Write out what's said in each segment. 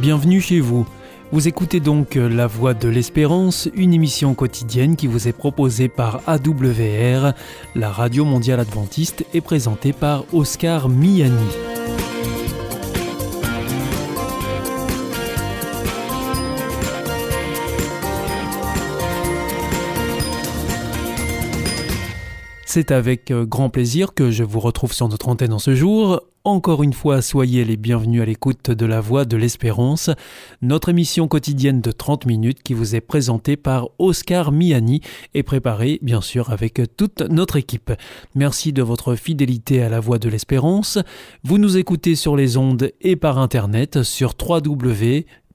Bienvenue chez vous. Vous écoutez donc La Voix de l'Espérance, une émission quotidienne qui vous est proposée par AWR, la radio mondiale adventiste, et présentée par Oscar Miani. C'est avec euh, grand plaisir que je vous retrouve sur notre antenne en ce jour. Encore une fois, soyez les bienvenus à l'écoute de la Voix de l'Espérance, notre émission quotidienne de 30 minutes qui vous est présentée par Oscar Miani et préparée bien sûr avec toute notre équipe. Merci de votre fidélité à la Voix de l'Espérance. Vous nous écoutez sur les ondes et par internet sur www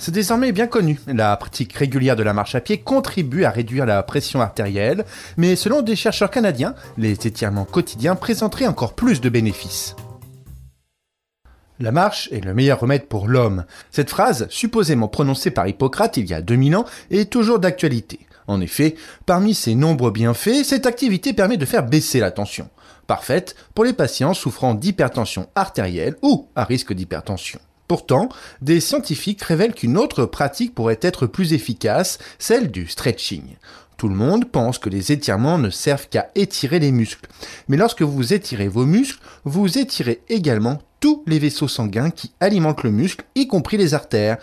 C'est désormais bien connu. La pratique régulière de la marche à pied contribue à réduire la pression artérielle, mais selon des chercheurs canadiens, les étirements quotidiens présenteraient encore plus de bénéfices. La marche est le meilleur remède pour l'homme. Cette phrase, supposément prononcée par Hippocrate il y a 2000 ans, est toujours d'actualité. En effet, parmi ses nombreux bienfaits, cette activité permet de faire baisser la tension. Parfaite pour les patients souffrant d'hypertension artérielle ou à risque d'hypertension. Pourtant, des scientifiques révèlent qu'une autre pratique pourrait être plus efficace, celle du stretching. Tout le monde pense que les étirements ne servent qu'à étirer les muscles. Mais lorsque vous étirez vos muscles, vous étirez également tous les vaisseaux sanguins qui alimentent le muscle, y compris les artères.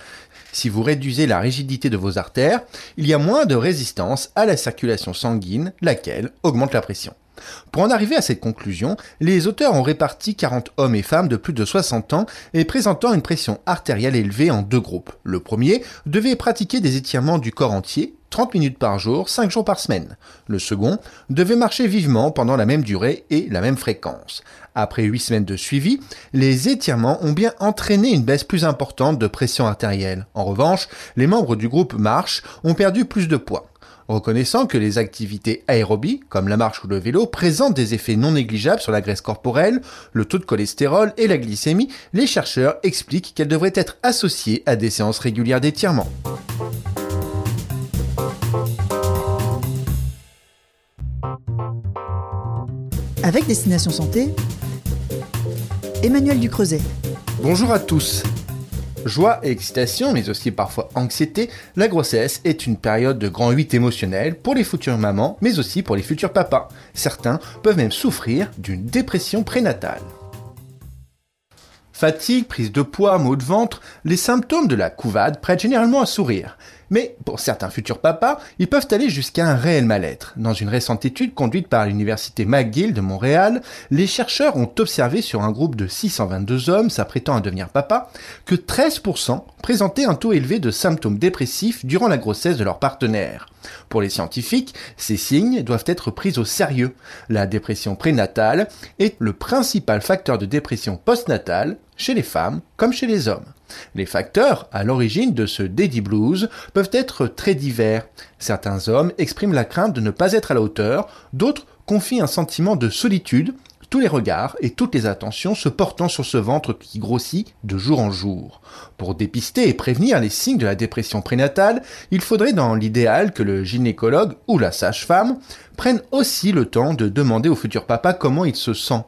Si vous réduisez la rigidité de vos artères, il y a moins de résistance à la circulation sanguine, laquelle augmente la pression. Pour en arriver à cette conclusion, les auteurs ont réparti 40 hommes et femmes de plus de 60 ans et présentant une pression artérielle élevée en deux groupes. Le premier devait pratiquer des étirements du corps entier, 30 minutes par jour, 5 jours par semaine. Le second devait marcher vivement pendant la même durée et la même fréquence. Après 8 semaines de suivi, les étirements ont bien entraîné une baisse plus importante de pression artérielle. En revanche, les membres du groupe marche ont perdu plus de poids. Reconnaissant que les activités aérobies, comme la marche ou le vélo, présentent des effets non négligeables sur la graisse corporelle, le taux de cholestérol et la glycémie, les chercheurs expliquent qu'elles devraient être associées à des séances régulières d'étirement. Avec Destination Santé, Emmanuel Ducreuset. Bonjour à tous. Joie et excitation, mais aussi parfois anxiété, la grossesse est une période de grand 8 émotionnel pour les futures mamans, mais aussi pour les futurs papas. Certains peuvent même souffrir d'une dépression prénatale. Fatigue, prise de poids, maux de ventre, les symptômes de la couvade prêtent généralement à sourire. Mais pour certains futurs papas, ils peuvent aller jusqu'à un réel mal-être. Dans une récente étude conduite par l'université McGill de Montréal, les chercheurs ont observé sur un groupe de 622 hommes s'apprêtant à devenir papa que 13% présentaient un taux élevé de symptômes dépressifs durant la grossesse de leur partenaire. Pour les scientifiques, ces signes doivent être pris au sérieux. La dépression prénatale est le principal facteur de dépression postnatale chez les femmes comme chez les hommes. Les facteurs à l'origine de ce daddy blues peuvent être très divers. Certains hommes expriment la crainte de ne pas être à la hauteur, d'autres confient un sentiment de solitude, tous les regards et toutes les attentions se portant sur ce ventre qui grossit de jour en jour. Pour dépister et prévenir les signes de la dépression prénatale, il faudrait dans l'idéal que le gynécologue ou la sage-femme prenne aussi le temps de demander au futur papa comment il se sent.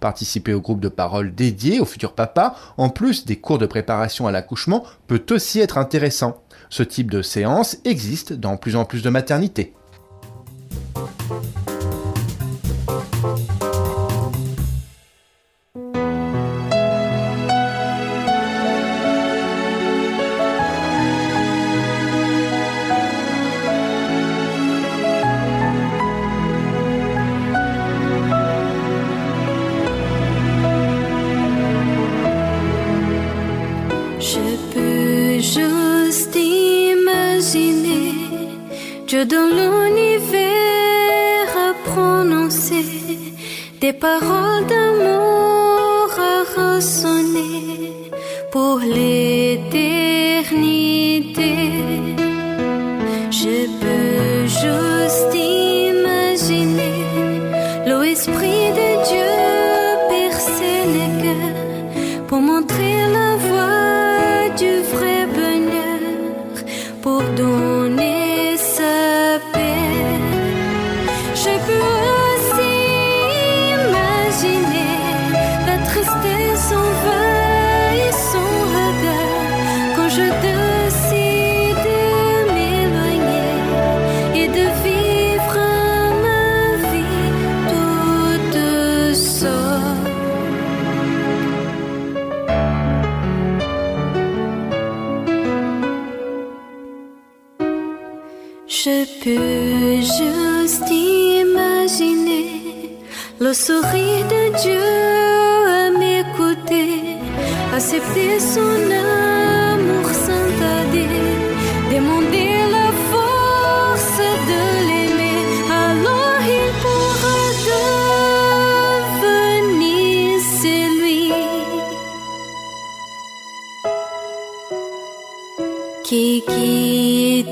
Participer au groupe de parole dédié au futur papa, en plus des cours de préparation à l'accouchement, peut aussi être intéressant. Ce type de séance existe dans plus en plus de maternités. Dans l'univers j'ai pu qui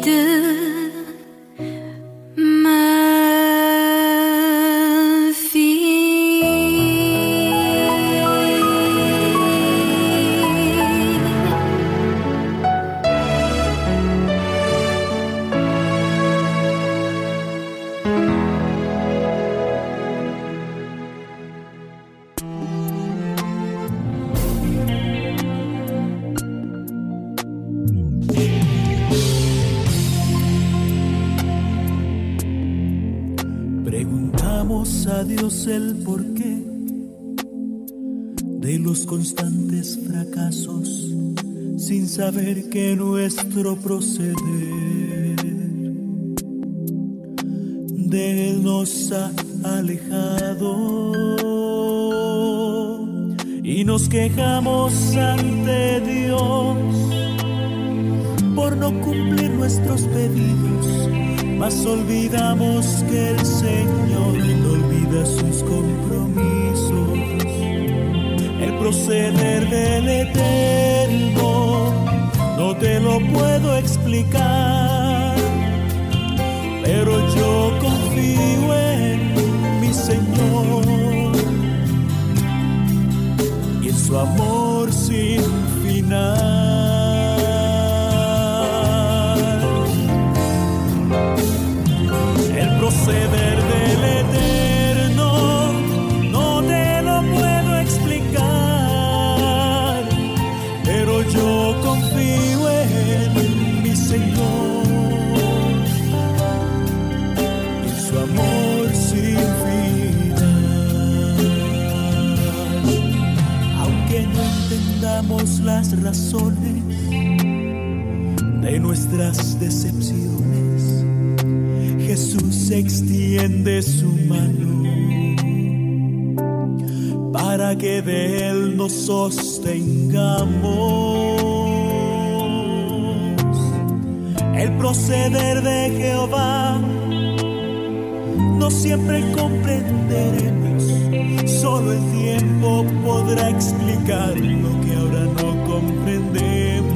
que nuestro proceder de Él nos ha alejado y nos quejamos ante Dios por no cumplir nuestros pedidos, mas olvidamos que el Señor no olvida sus compromisos. El proceder del Eterno no te lo puedo explicar, pero yo confío en mi Señor y en su amor sin final. El proceder de nuestras decepciones, Jesús extiende su mano para que de Él nos sostengamos. El proceder de Jehová no siempre comprenderemos, solo el tiempo podrá explicar lo que ahora no comprendemos.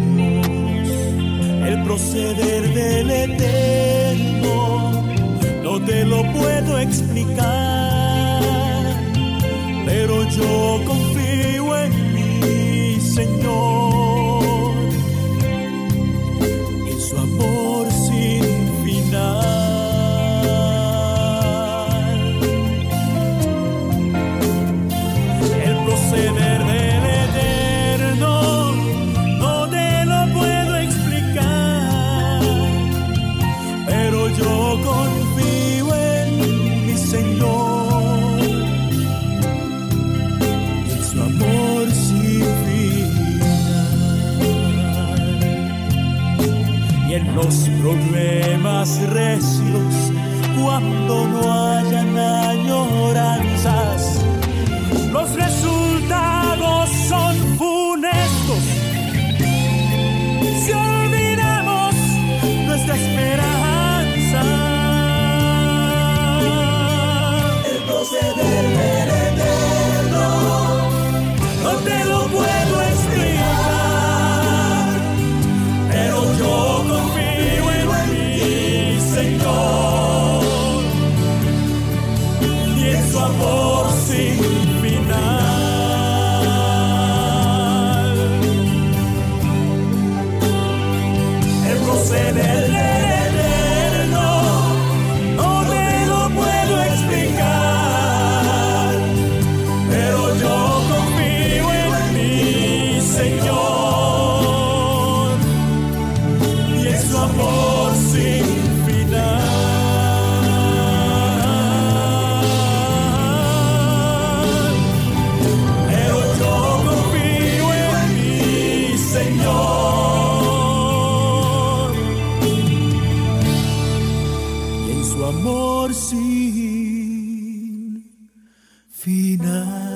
El proceder del eterno no te lo puedo explicar pero yo confío en mi Señor amor sin final.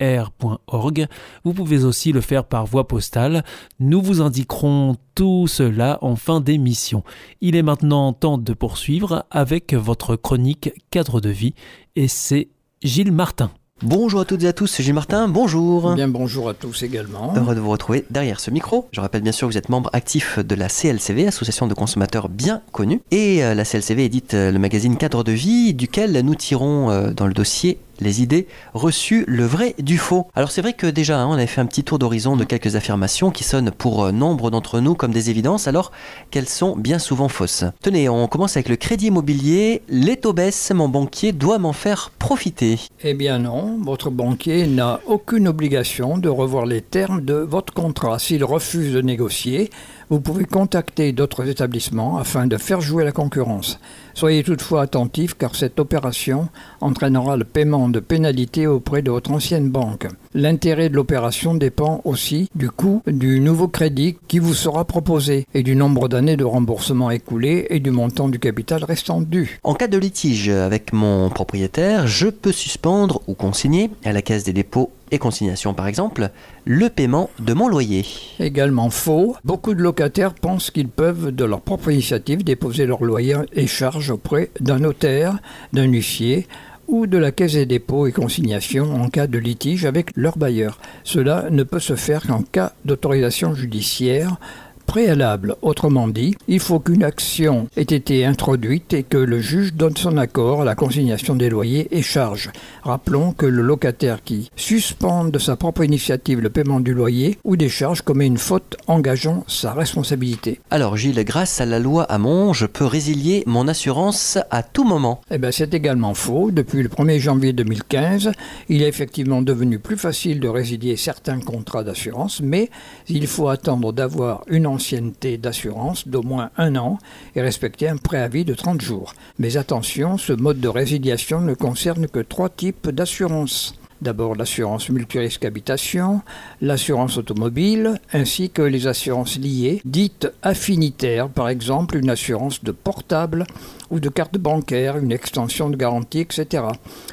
r.org. Vous pouvez aussi le faire par voie postale. Nous vous indiquerons tout cela en fin d'émission. Il est maintenant temps de poursuivre avec votre chronique cadre de vie et c'est Gilles Martin. Bonjour à toutes et à tous, c'est Gilles Martin, bonjour. Bien bonjour à tous également. Heureux de vous retrouver derrière ce micro. Je rappelle bien sûr que vous êtes membre actif de la CLCV, Association de consommateurs bien connue. Et euh, la CLCV édite euh, le magazine Cadre de vie, duquel nous tirons euh, dans le dossier les idées reçues, le vrai du faux. Alors c'est vrai que déjà, hein, on avait fait un petit tour d'horizon de quelques affirmations qui sonnent pour euh, nombre d'entre nous comme des évidences, alors qu'elles sont bien souvent fausses. Tenez, on commence avec le crédit immobilier. Les taux baissent, mon banquier doit m'en faire profiter. Eh bien non, votre banquier n'a aucune obligation de revoir les termes de votre contrat. S'il refuse de négocier, vous pouvez contacter d'autres établissements afin de faire jouer la concurrence. Soyez toutefois attentif car cette opération entraînera le paiement de pénalités auprès de votre ancienne banque. L'intérêt de l'opération dépend aussi du coût du nouveau crédit qui vous sera proposé et du nombre d'années de remboursement écoulé et du montant du capital restant dû. En cas de litige avec mon propriétaire, je peux suspendre ou consigner à la caisse des dépôts et consignation par exemple, le paiement de mon loyer. Également faux, beaucoup de locataires pensent qu'ils peuvent de leur propre initiative déposer leur loyer et charges auprès d'un notaire, d'un huissier ou de la caisse des dépôts et consignations en cas de litige avec leur bailleur. Cela ne peut se faire qu'en cas d'autorisation judiciaire préalable. Autrement dit, il faut qu'une action ait été introduite et que le juge donne son accord à la consignation des loyers et charges. Rappelons que le locataire qui suspend de sa propre initiative le paiement du loyer ou des charges commet une faute engageant sa responsabilité. Alors Gilles, grâce à la loi Hamon, je peux résilier mon assurance à tout moment. Eh bien c'est également faux. Depuis le 1er janvier 2015, il est effectivement devenu plus facile de résilier certains contrats d'assurance, mais il faut attendre d'avoir une ancienneté d'assurance d'au moins un an et respecter un préavis de 30 jours. Mais attention, ce mode de résiliation ne concerne que trois types d'assurance. D'abord l'assurance multirisque habitation, l'assurance automobile, ainsi que les assurances liées, dites affinitaires, par exemple une assurance de portable ou de carte bancaire, une extension de garantie, etc.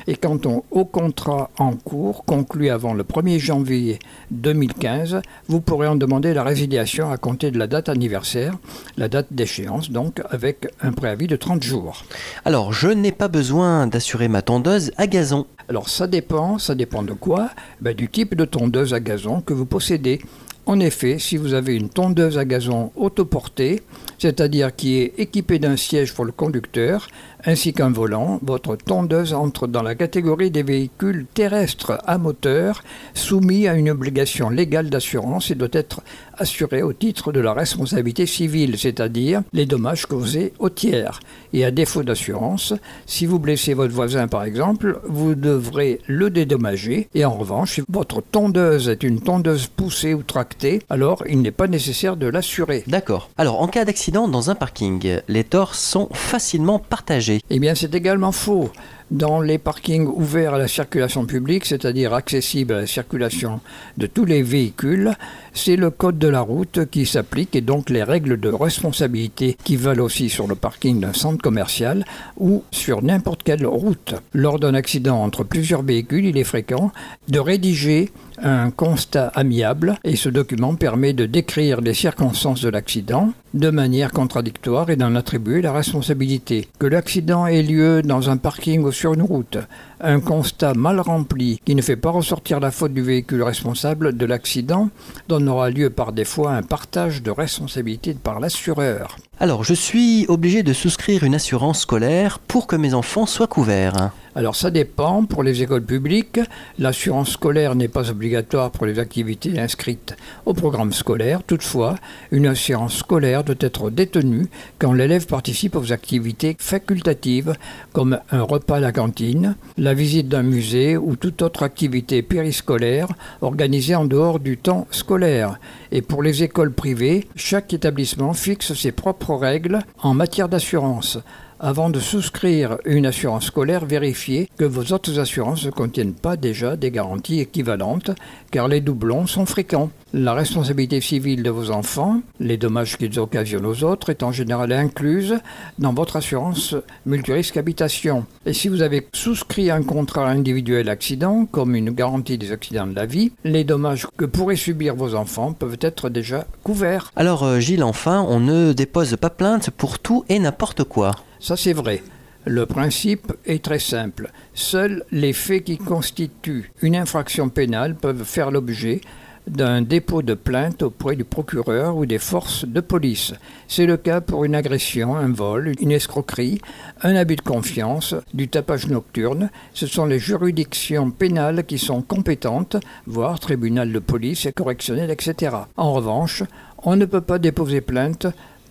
Et quant au contrat en cours, conclu avant le 1er janvier 2015, vous pourrez en demander la résiliation à compter de la date anniversaire, la date d'échéance donc, avec un préavis de 30 jours. Alors, je n'ai pas besoin d'assurer ma tondeuse à gazon. Alors ça dépend, ça dépend de quoi ben, Du type de tondeuse à gazon que vous possédez. En effet, si vous avez une tondeuse à gazon autoportée, c'est-à-dire qui est équipée d'un siège pour le conducteur, ainsi qu'un volant, votre tondeuse entre dans la catégorie des véhicules terrestres à moteur soumis à une obligation légale d'assurance et doit être assurée au titre de la responsabilité civile, c'est-à-dire les dommages causés aux tiers. Et à défaut d'assurance, si vous blessez votre voisin par exemple, vous devrez le dédommager. Et en revanche, si votre tondeuse est une tondeuse poussée ou tractée, alors il n'est pas nécessaire de l'assurer. D'accord. Alors, en cas d'accident dans un parking, les torts sont facilement partagés. Eh bien, c'est également faux. Dans les parkings ouverts à la circulation publique, c'est-à-dire accessibles à la circulation de tous les véhicules, c'est le code de la route qui s'applique et donc les règles de responsabilité qui valent aussi sur le parking d'un centre commercial ou sur n'importe quelle route. Lors d'un accident entre plusieurs véhicules, il est fréquent de rédiger un constat amiable et ce document permet de décrire les circonstances de l'accident de manière contradictoire et d'en attribuer la responsabilité. Que l'accident ait lieu dans un parking ou sur une route, un constat mal rempli qui ne fait pas ressortir la faute du véhicule responsable de l'accident donnera lieu par des fois à un partage de responsabilité par l'assureur. Alors, je suis obligé de souscrire une assurance scolaire pour que mes enfants soient couverts. Alors ça dépend. Pour les écoles publiques, l'assurance scolaire n'est pas obligatoire pour les activités inscrites au programme scolaire. Toutefois, une assurance scolaire doit être détenue quand l'élève participe aux activités facultatives comme un repas à la cantine, la visite d'un musée ou toute autre activité périscolaire organisée en dehors du temps scolaire. Et pour les écoles privées, chaque établissement fixe ses propres règles en matière d'assurance. Avant de souscrire une assurance scolaire, vérifiez que vos autres assurances ne contiennent pas déjà des garanties équivalentes, car les doublons sont fréquents. La responsabilité civile de vos enfants, les dommages qu'ils occasionnent aux autres, est en général incluse dans votre assurance multirisque habitation. Et si vous avez souscrit un contrat individuel accident, comme une garantie des accidents de la vie, les dommages que pourraient subir vos enfants peuvent être déjà couverts. Alors euh, Gilles, enfin, on ne dépose pas plainte pour tout et n'importe quoi. Ça c'est vrai. Le principe est très simple. Seuls les faits qui constituent une infraction pénale peuvent faire l'objet d'un dépôt de plainte auprès du procureur ou des forces de police. C'est le cas pour une agression, un vol, une escroquerie, un abus de confiance, du tapage nocturne. Ce sont les juridictions pénales qui sont compétentes, voire tribunal de police et correctionnel, etc. En revanche, on ne peut pas déposer plainte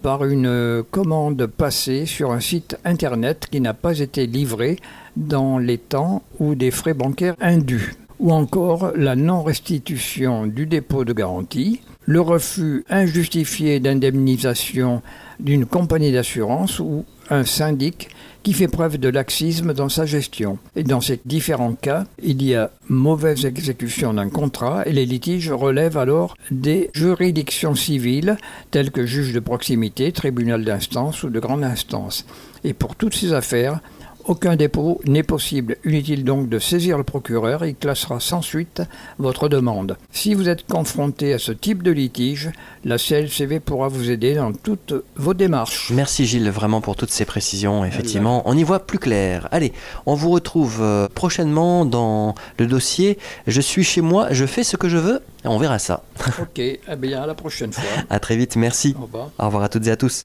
par une commande passée sur un site internet qui n'a pas été livré dans les temps ou des frais bancaires indus. Ou encore la non-restitution du dépôt de garantie, le refus injustifié d'indemnisation d'une compagnie d'assurance ou un syndic qui fait preuve de laxisme dans sa gestion. Et dans ces différents cas, il y a mauvaise exécution d'un contrat et les litiges relèvent alors des juridictions civiles telles que juge de proximité, tribunal d'instance ou de grande instance. Et pour toutes ces affaires, aucun dépôt n'est possible. Inutile donc de saisir le procureur, il classera sans suite votre demande. Si vous êtes confronté à ce type de litige, la CLCV pourra vous aider dans toutes vos démarches. Merci Gilles vraiment pour toutes ces précisions. Effectivement, on y voit plus clair. Allez, on vous retrouve euh, prochainement dans le dossier Je suis chez moi, je fais ce que je veux. On verra ça. Ok, eh bien à la prochaine fois. À très vite, merci. Au revoir. Au revoir à toutes et à tous.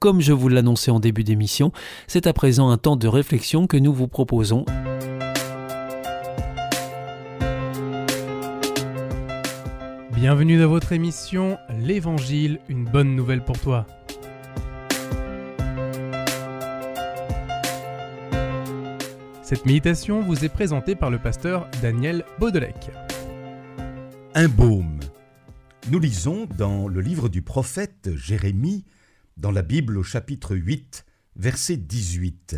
Comme je vous l'annonçais en début d'émission, c'est à présent un temps de réflexion que nous vous proposons. Bienvenue dans votre émission L'Évangile, une bonne nouvelle pour toi. Cette méditation vous est présentée par le pasteur Daniel Baudelec. Un baume. Nous lisons dans le livre du prophète Jérémie, dans la Bible au chapitre 8, verset 18.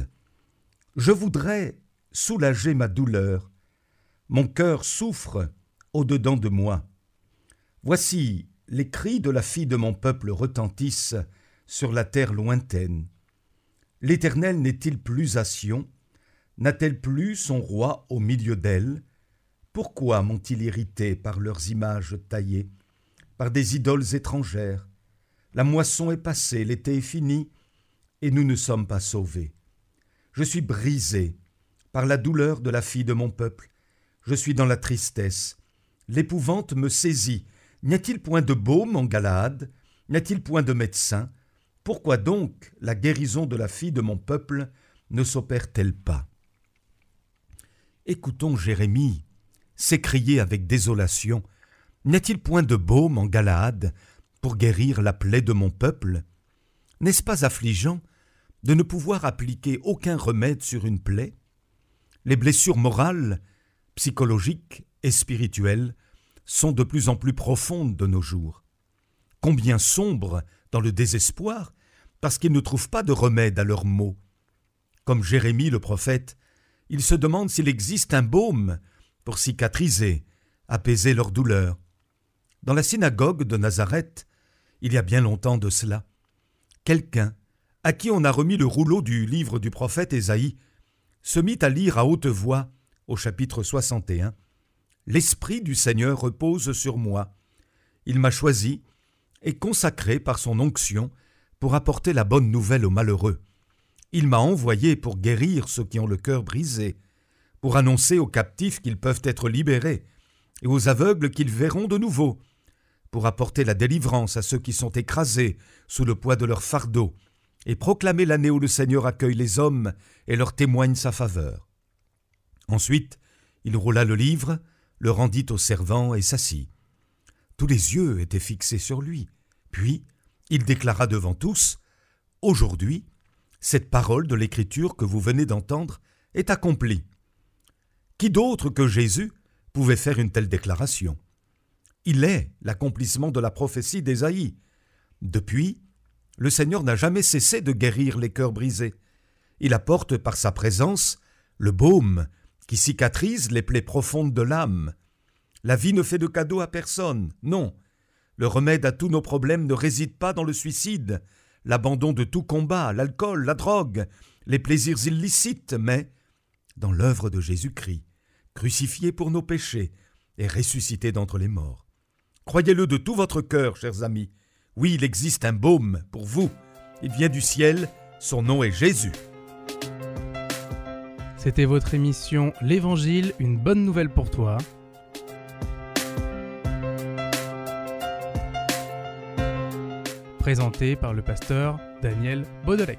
Je voudrais soulager ma douleur. Mon cœur souffre au-dedans de moi. Voici, les cris de la fille de mon peuple retentissent sur la terre lointaine. L'Éternel n'est-il plus à Sion? N'a-t-elle plus son roi au milieu d'elle? Pourquoi m'ont-ils irrité par leurs images taillées, par des idoles étrangères? La moisson est passée, l'été est fini, et nous ne sommes pas sauvés. Je suis brisé par la douleur de la fille de mon peuple. Je suis dans la tristesse. L'épouvante me saisit. N'y a-t-il point de baume en Galaad N'y a-t-il point de médecin? Pourquoi donc la guérison de la fille de mon peuple ne s'opère-t-elle pas? Écoutons Jérémie s'écrier avec désolation N'y a-t-il point de baume en Galaad pour guérir la plaie de mon peuple N'est-ce pas affligeant de ne pouvoir appliquer aucun remède sur une plaie? Les blessures morales, psychologiques et spirituelles sont de plus en plus profondes de nos jours. Combien sombres dans le désespoir parce qu'ils ne trouvent pas de remède à leurs maux. Comme Jérémie le prophète, ils se demandent s'il existe un baume pour cicatriser, apaiser leur douleur. Dans la synagogue de Nazareth, il y a bien longtemps de cela, quelqu'un à qui on a remis le rouleau du livre du prophète Ésaïe se mit à lire à haute voix au chapitre 61 L'Esprit du Seigneur repose sur moi. Il m'a choisi et consacré par son onction pour apporter la bonne nouvelle aux malheureux. Il m'a envoyé pour guérir ceux qui ont le cœur brisé, pour annoncer aux captifs qu'ils peuvent être libérés, et aux aveugles qu'ils verront de nouveau, pour apporter la délivrance à ceux qui sont écrasés sous le poids de leur fardeau, et proclamer l'année où le Seigneur accueille les hommes et leur témoigne sa faveur. Ensuite, il roula le livre, le rendit au servant et s'assit. Tous les yeux étaient fixés sur lui. Puis, il déclara devant tous Aujourd'hui, cette parole de l'Écriture que vous venez d'entendre est accomplie. Qui d'autre que Jésus pouvait faire une telle déclaration? Il est l'accomplissement de la prophétie d'Ésaïe. Depuis, le Seigneur n'a jamais cessé de guérir les cœurs brisés. Il apporte par sa présence le baume qui cicatrise les plaies profondes de l'âme. La vie ne fait de cadeau à personne, non. Le remède à tous nos problèmes ne réside pas dans le suicide, l'abandon de tout combat, l'alcool, la drogue, les plaisirs illicites, mais dans l'œuvre de Jésus-Christ, crucifié pour nos péchés et ressuscité d'entre les morts. Croyez-le de tout votre cœur, chers amis. Oui, il existe un baume pour vous. Il vient du ciel, son nom est Jésus. C'était votre émission L'Évangile, une bonne nouvelle pour toi. Présenté par le pasteur Daniel Baudelec.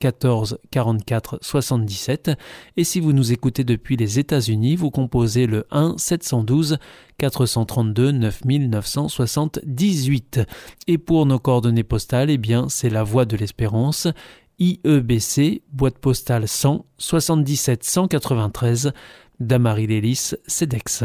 14 44 77 et si vous nous écoutez depuis les États-Unis, vous composez le 1 712 432 9978 et pour nos coordonnées postales, eh bien c'est la Voie de l'Espérance. IEBC boîte postale 100 77 193 Damary Lélis CEDEX.